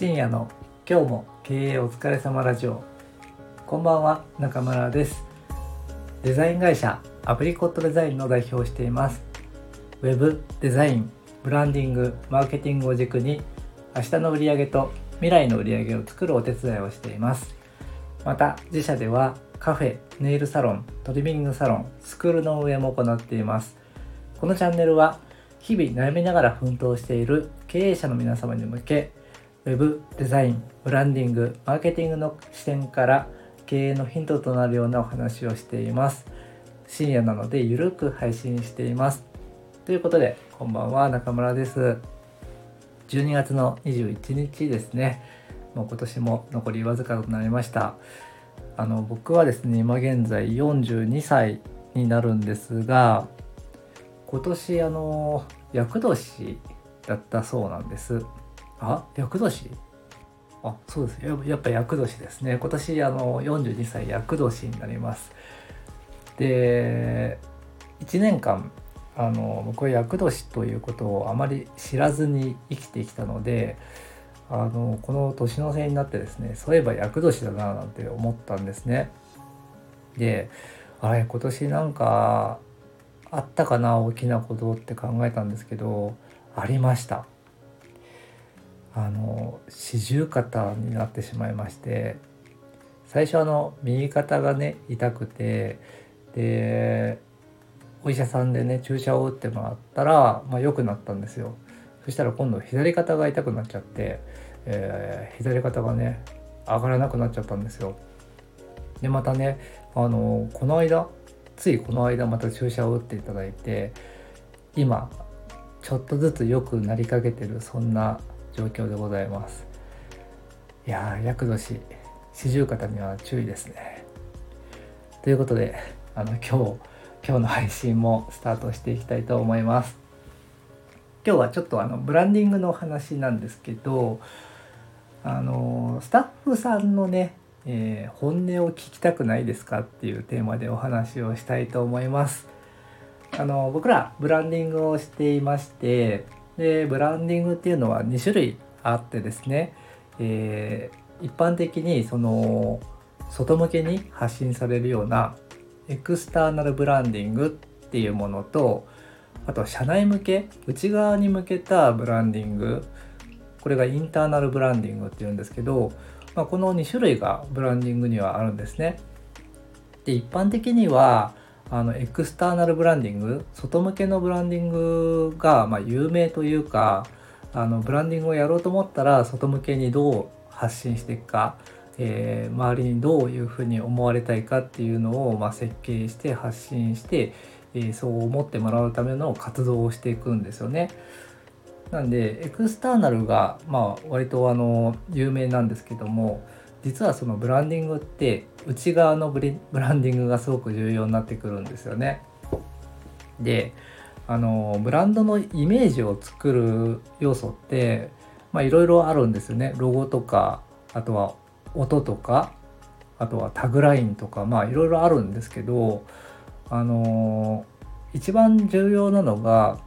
深夜の今日も経営お疲れ様ラジオ。こんばんは中村です。デザイン会社アプリコットデザインの代表をしています。ウェブデザインブランディングマーケティングを軸に明日の売り上げと未来の売り上げを作るお手伝いをしています。また自社ではカフェネイルサロントリミングサロンスクールの運営も行っています。このチャンネルは日々悩みながら奮闘している経営者の皆様に向け Web デザインブランディングマーケティングの視点から経営のヒントとなるようなお話をしています。深夜なのでゆるく配信しています。ということでこんばんは中村です。12月の21日ですね。もう今年も残りわずかとなりました。あの僕はですね今現在42歳になるんですが今年あの厄年だったそうなんです。あ厄年？あそうですややっぱ厄年ですね。今年あの42歳厄年になります。で1年間あの僕は厄年ということをあまり知らずに生きてきたのであのこの年の瀬になってですねそういえば厄年だななんて思ったんですね。であれ今年なんかあったかな大きなことって考えたんですけどありました。あの四十肩になってしまいまして最初あの右肩がね痛くてでお医者さんでね注射を打ってもらったら、まあ、良くなったんですよ。そしたら今度左肩が痛くなっちゃって、えー、左肩がね上がらなくなっちゃったんですよ。でまたねあのこの間ついこの間また注射を打っていただいて今ちょっとずつ良くなりかけてるそんな状況でございます。いやー厄年四十肩には注意ですね。ということであの今日今日の配信もスタートしていきたいと思います。今日はちょっとあのブランディングの話なんですけどあのスタッフさんのね、えー、本音を聞きたくないですかっていうテーマでお話をしたいと思います。あの僕らブランディングをしていましてでブランディングっていうのは2種類あってですね、えー、一般的にその外向けに発信されるようなエクスターナルブランディングっていうものとあと社内向け内側に向けたブランディングこれがインターナルブランディングっていうんですけど、まあ、この2種類がブランディングにはあるんですね。で一般的にはあのエクスターナルブランディング外向けのブランディングがま有名というかあのブランディングをやろうと思ったら外向けにどう発信していくか、えー、周りにどういうふうに思われたいかっていうのを、ま設計して発信して、えー、そう思ってもらうための活動をしていくんですよね。なんでエクスターナルがまあ割とあの有名なんですけども実はそのブランディングって内側のブランディングがすごく重要になってくるんですよね。であのブランドのイメージを作る要素っていろいろあるんですよね。ロゴとかあとは音とかあとはタグラインとかまあいろいろあるんですけどあの一番重要なのが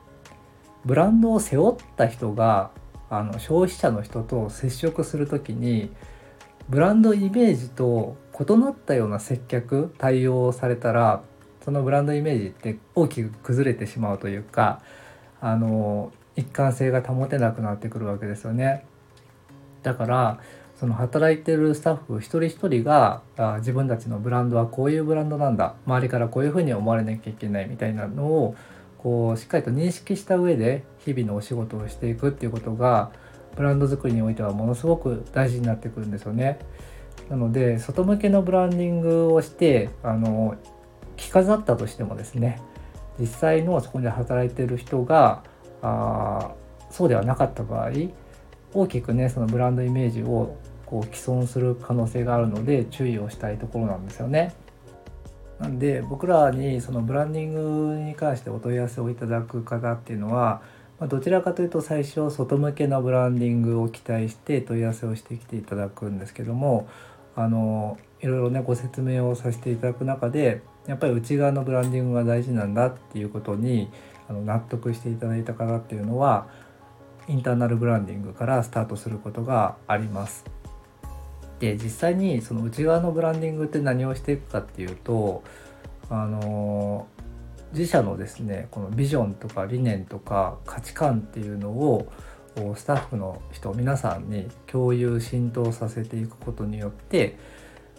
ブランドを背負った人があの消費者の人と接触する時にブランドイメージと異なったような接客対応をされたらそのブランドイメージって大きく崩れてしまうというかあの一貫性が保てなくなってくるわけですよね。だからその働いてるスタッフ一人一人があ自分たちのブランドはこういうブランドなんだ周りからこういうふうに思われなきゃいけないみたいなのをこうしっかりと認識した上で日々のお仕事をしていくっていうことがブランド作りにおいてはものすごく大事になってくるんですよね。なので外向けのブランディングをしてあの着飾ったとしてもですね実際のそこで働いてる人があそうではなかった場合大きくねそのブランドイメージをこう既存する可能性があるので注意をしたいところなんですよね。なんで僕らにそのブランディングに関してお問い合わせをいただく方っていうのはまどちらかというと最初外向けのブランディングを期待して問い合わせをしてきていただくんですけどもあのいろいろねご説明をさせていただく中でやっぱり内側のブランディングが大事なんだっていうことにあの納得していただいた方っていうのはインターナルブランディングからスタートすることがあります。で実際にその内側のブランディングって何をしていくかっていうとあの自社のですねこのビジョンとか理念とか価値観っていうのをスタッフの人皆さんに共有浸透させていくことによって、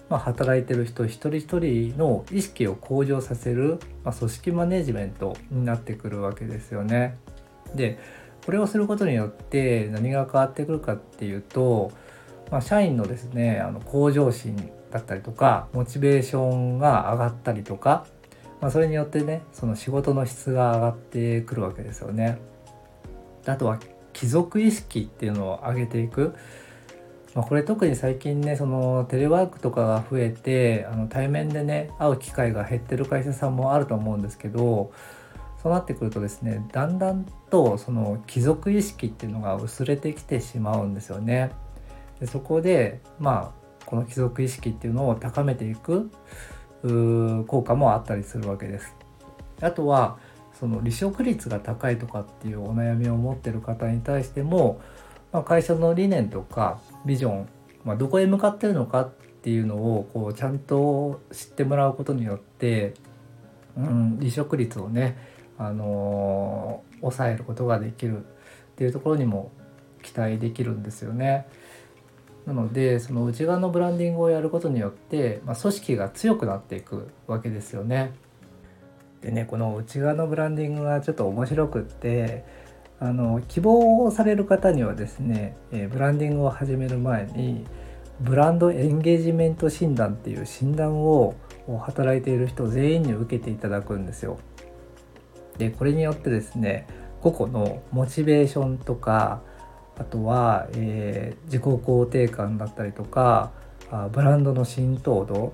まあ、働いてる人一人一人の意識を向上させる、まあ、組織マネジメントになってくるわけですよね。でこれをすることによって何が変わってくるかっていうと、まあ、社員のですねあの向上心だったりとかモチベーションが上がったりとか、まあ、それによってねその仕事の質が上がってくるわけですよね。あとは貴族意識っていうのを上げていく、まあ、これ特に最近ねそのテレワークとかが増えてあの対面でね会う機会が減ってる会社さんもあると思うんですけどそうなってくるとですねだんだんとその貴族意識っていうのが薄れてきてしまうんですよね。でそこでまあこの貴族意識っていうのを高めていく効果もあったりするわけです。あとはその離職率が高いとかっていうお悩みを持ってる方に対しても、まあ、会社の理念とかビジョン、まあ、どこへ向かってるのかっていうのをこうちゃんと知ってもらうことによって、うん、離職率をね、あのー、抑えることができるっていうところにも期待できるんですよね。なのでその内側のブランディングをやることによって、まあ、組織が強くなっていくわけですよね。でねこの内側のブランディングがちょっと面白くってあの希望をされる方にはですね、えブランディングを始める前にブランドエンゲージメント診断っていう診断を働いている人全員に受けていただくんですよ。でこれによってですね個々のモチベーションとかあとは、えー、自己肯定感だったりとかあブランドの浸透度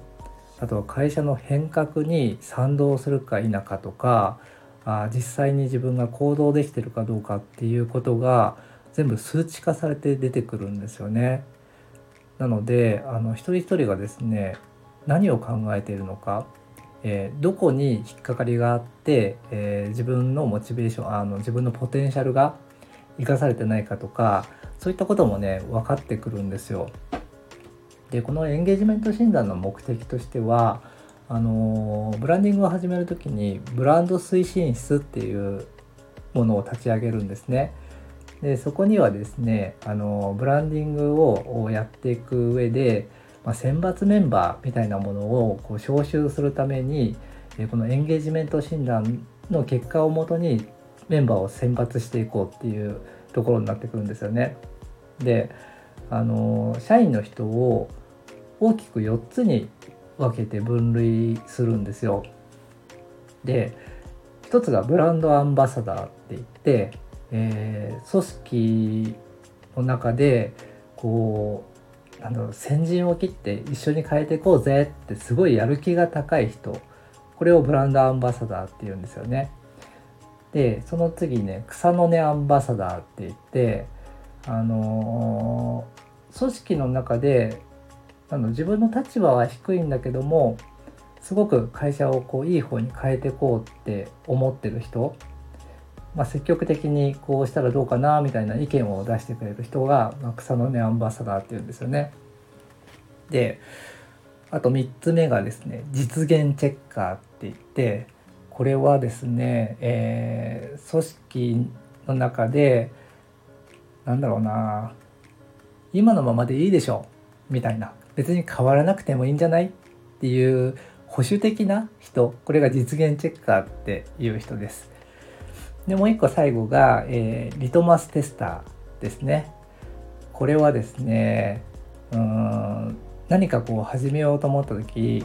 あとは会社の変革に賛同するか否かとかあ実際に自分が行動できてるかどうかっていうことが全部数値化されて出てくるんですよね。なのであの一人一人がですね何を考えているのか、えー、どこに引っかかりがあって、えー、自分のモチベーションあの自分のポテンシャルが生かされてないかとかそういったこともね分かってくるんですよ。でこのエンゲージメント診断の目的としてはあのブランディングを始める時にブランド推進室っていうものを立ち上げるんですね。でそこにはですねあのブランディングをやっていく上で、まあ、選抜メンバーみたいなものをこう招集するためにこのエンゲージメント診断の結果をもとにメンバーを選抜していこうっていうところになってくるんですよね。であの社員の人を大きく4つに分けて分類するんですよ。で1つがブランドアンバサダーって言って、えー、組織の中でこうなんだろう先陣を切って一緒に変えていこうぜってすごいやる気が高い人これをブランドアンバサダーって言うんですよね。でその次ね草の根アンバサダーって言ってあのー、組織の中であの自分の立場は低いんだけどもすごく会社をこういい方に変えていこうって思ってる人、まあ、積極的にこうしたらどうかなみたいな意見を出してくれる人が、まあ、草の根アンバサダーっていうんですよね。であと3つ目がですね実現チェッカーって言ってこれはですね、えー、組織の中でなんだろうな今のままでいいでしょうみたいな。別に変わらなくてもいいんじゃない？っていう保守的な人。これが実現チェッカーっていう人です。でもう一個最後が、えー、リトマステスターですね。これはですねうん何かこう始めようと思った時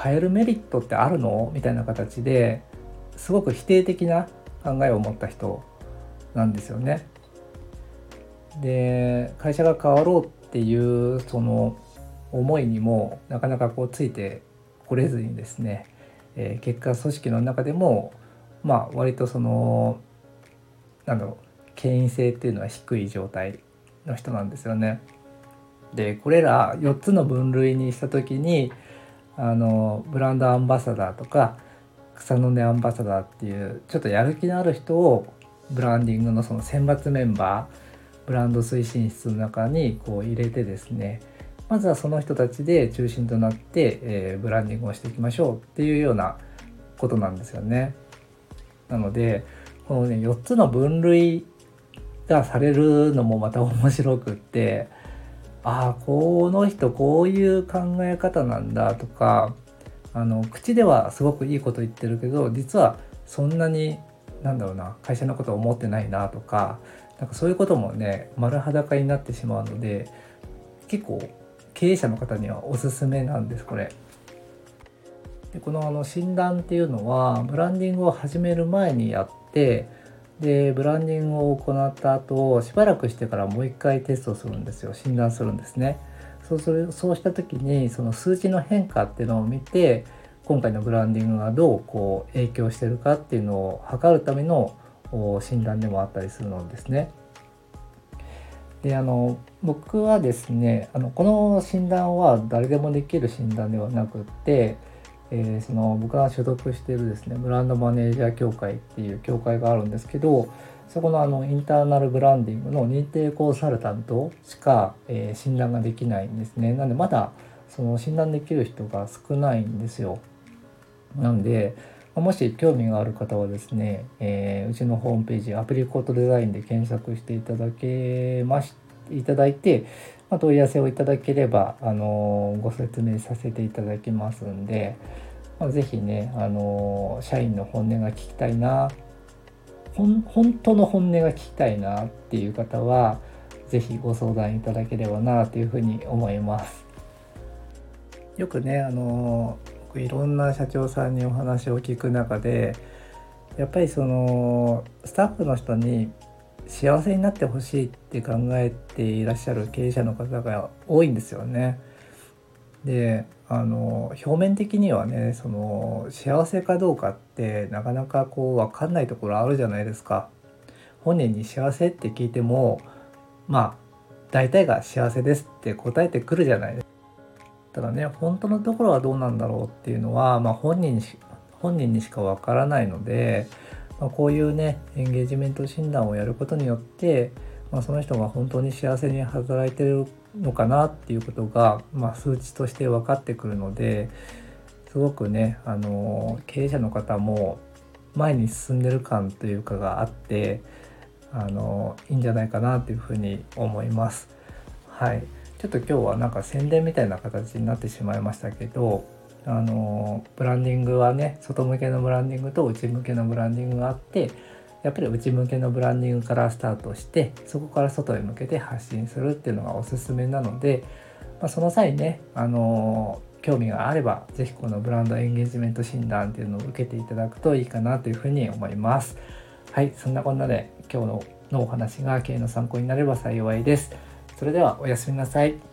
変えるメリットってあるの？みたいな形ですごく否定的な考えを持った人なんですよね。で会社が変わろうっていうその思いにもなかなかこうついてこれずにですね、えー、結果組織の中でもまあ割とそのなんだろう権威性っていうのは低い状態の人なんですよね。でこれら4つの分類にした時にあのブランドアンバサダーとか草の根アンバサダーっていうちょっとやる気のある人をブランディングのその選抜メンバーブランド推進室の中にこう入れてですねまずはその人たちで中心となって、えー、ブランディングをしていきましょうっていうようなことなんですよね。なのでこのね4つの分類がされるのもまた面白くってああこの人こういう考え方なんだとかあの口ではすごくいいこと言ってるけど実はそんなになんだろうな会社のことを思ってないなとかなんかそういうこともね丸裸になってしまうので結構経営者の方にはおすすめなんですこれ。でこのあの診断っていうのはブランディングを始める前にやってでブランディングを行った後しばらくしてからもう一回テストするんですよ診断するんですね。そうするそうした時にその数値の変化っていうのを見て今回のブランディングがどうこう影響してるかっていうのを測るための診断でもあったりするのですね。であの僕はですねあのこの診断は誰でもできる診断ではなくって、えー、その僕が所属しているですねブランドマネージャー協会っていう協会があるんですけどそこのあのインターナルブランディングの認定コンサルタントしか、えー、診断ができないんですね。なんでまだその診断できる人が少ないんですよ。なんでもし興味がある方はですね、えー、うちのホームページアプリコートデザインで検索していただけましいただいて、まあ、問い合わせをいただければ、あの、ご説明させていただきますんで、まあ、ぜひね、あの、社員の本音が聞きたいな本当の本音が聞きたいなっていう方は是非ご相談いただければなというふうに思います。よくねあのいろんな社長さんにお話を聞く中でやっぱりそのスタッフの人に幸せになってほしいって考えていらっしゃる経営者の方が多いんですよね。であの表面的にはねその幸せかどうかってなかなかこう分かんないところあるじゃないですか。本人に幸せって聞いてもまあ大体が幸せですって答えてくるじゃないですか。ただね本当のところはどうなんだろうっていうのは、まあ、本人に本人にしか分からないので、まあ、こういうねエンゲージメント診断をやることによって、まあ、その人が本当に幸せに働いてるのかなっていうことが、まあ、数値として分かってくるのですごくねあの経営者の方も前に進んでる感というかがあってあのいいんじゃないかなというふうに思います。はいちょっと今日はなんか宣伝みたいな形になってしまいましたけどあのブランディングはね外向けのブランディングと内向けのブランディングがあってやっぱり内向けのブランディングからスタートしてそこから外へ向けて発信するっていうのがおすすめなので、まあ、その際ねあの興味があれば是非このブランドエンゲージメント診断っていうのを受けていただくといいかなというふうに思います。はいそんなこんなで今日ののお話が経営の参考になれば幸いです。それではおやすみなさい。